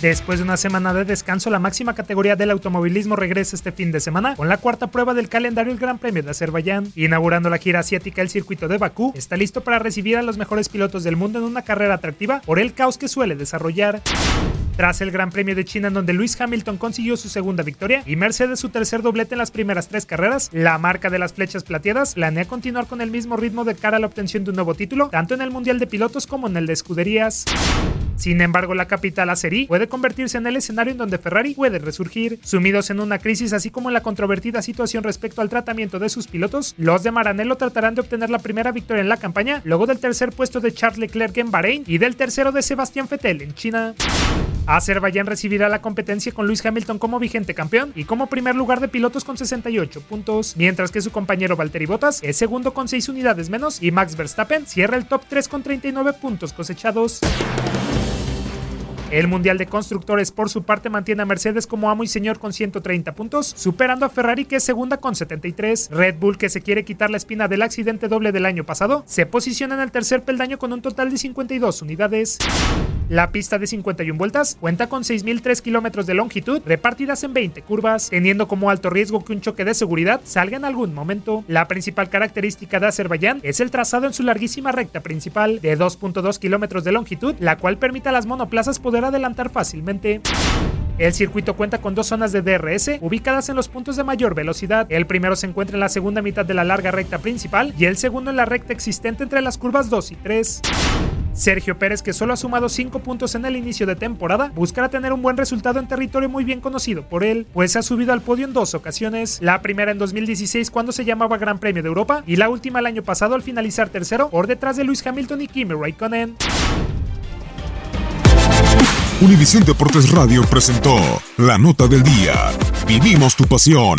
Después de una semana de descanso, la máxima categoría del automovilismo regresa este fin de semana con la cuarta prueba del calendario el Gran Premio de Azerbaiyán. Inaugurando la gira asiática, el circuito de Bakú está listo para recibir a los mejores pilotos del mundo en una carrera atractiva por el caos que suele desarrollar. Tras el Gran Premio de China donde Lewis Hamilton consiguió su segunda victoria y Mercedes su tercer doblete en las primeras tres carreras, la marca de las flechas plateadas planea continuar con el mismo ritmo de cara a la obtención de un nuevo título, tanto en el Mundial de Pilotos como en el de Escuderías. Sin embargo, la capital azerí puede convertirse en el escenario en donde Ferrari puede resurgir. Sumidos en una crisis así como en la controvertida situación respecto al tratamiento de sus pilotos, los de Maranello tratarán de obtener la primera victoria en la campaña, luego del tercer puesto de Charles Leclerc en Bahrein y del tercero de Sebastián Vettel en China. Azerbaiyán recibirá la competencia con Lewis Hamilton como vigente campeón y como primer lugar de pilotos con 68 puntos, mientras que su compañero Valtteri Bottas es segundo con 6 unidades menos y Max Verstappen cierra el top 3 con 39 puntos cosechados. El Mundial de Constructores por su parte mantiene a Mercedes como amo y señor con 130 puntos, superando a Ferrari que es segunda con 73. Red Bull que se quiere quitar la espina del accidente doble del año pasado, se posiciona en el tercer peldaño con un total de 52 unidades. La pista de 51 vueltas cuenta con 6.003 kilómetros de longitud repartidas en 20 curvas, teniendo como alto riesgo que un choque de seguridad salga en algún momento. La principal característica de Azerbaiyán es el trazado en su larguísima recta principal de 2.2 kilómetros de longitud, la cual permite a las monoplazas poder adelantar fácilmente. El circuito cuenta con dos zonas de DRS ubicadas en los puntos de mayor velocidad. El primero se encuentra en la segunda mitad de la larga recta principal y el segundo en la recta existente entre las curvas 2 y 3. Sergio Pérez, que solo ha sumado 5 puntos en el inicio de temporada, buscará tener un buen resultado en territorio muy bien conocido por él, pues ha subido al podio en dos ocasiones. La primera en 2016 cuando se llamaba Gran Premio de Europa y la última el año pasado al finalizar tercero por detrás de Lewis Hamilton y Kimi Raikkonen. Univisión Deportes Radio presentó La Nota del Día. Vivimos tu pasión.